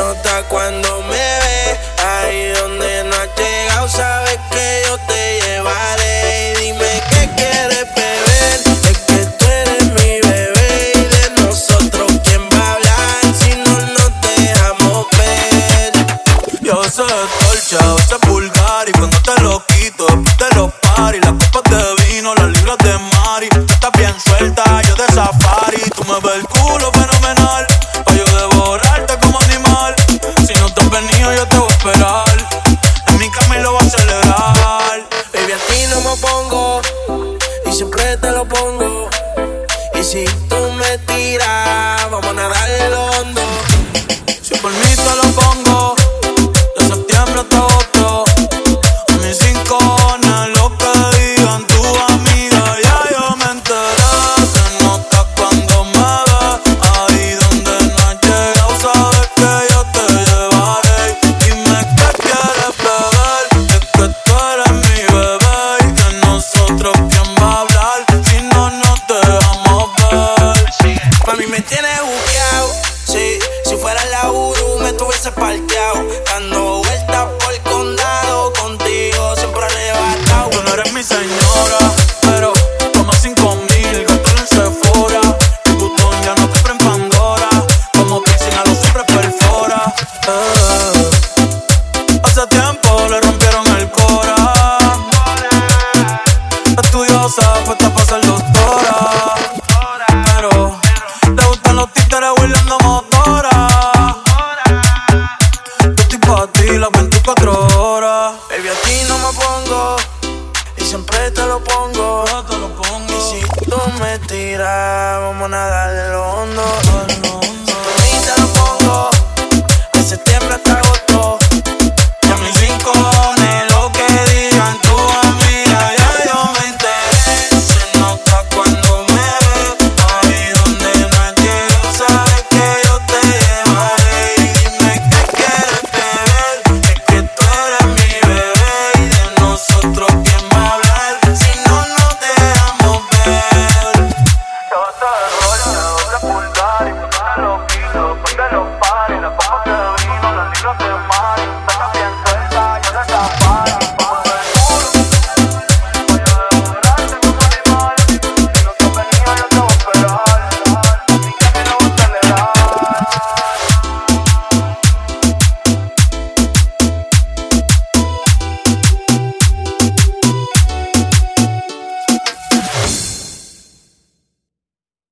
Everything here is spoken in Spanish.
nota cuando me ve. Ahí donde no has llegado, sabes que yo te llevaré. Dime qué quieres beber. Es que tú eres mi bebé. Y de nosotros, ¿quién va a hablar si no nos dejamos ver? Yo soy dolce, yo soy. Y cuando te lo quito, te lo pari. Las copas de vino, las libras de Mari. Estás bien suelta, yo de safari. Tú me ves el Si tú me tiras, vamos a nadar el hondo. Si por mí solo veces parqueado, dando vueltas por el condado, contigo siempre arrebatado. Tú no eres mi señora. te lo pongo. Yo te lo pongo. Y si tú me tiras, vamos a nadar de lo hondo. pare, puta no pido, puta no pare, la vamos a abrir, no la los demás.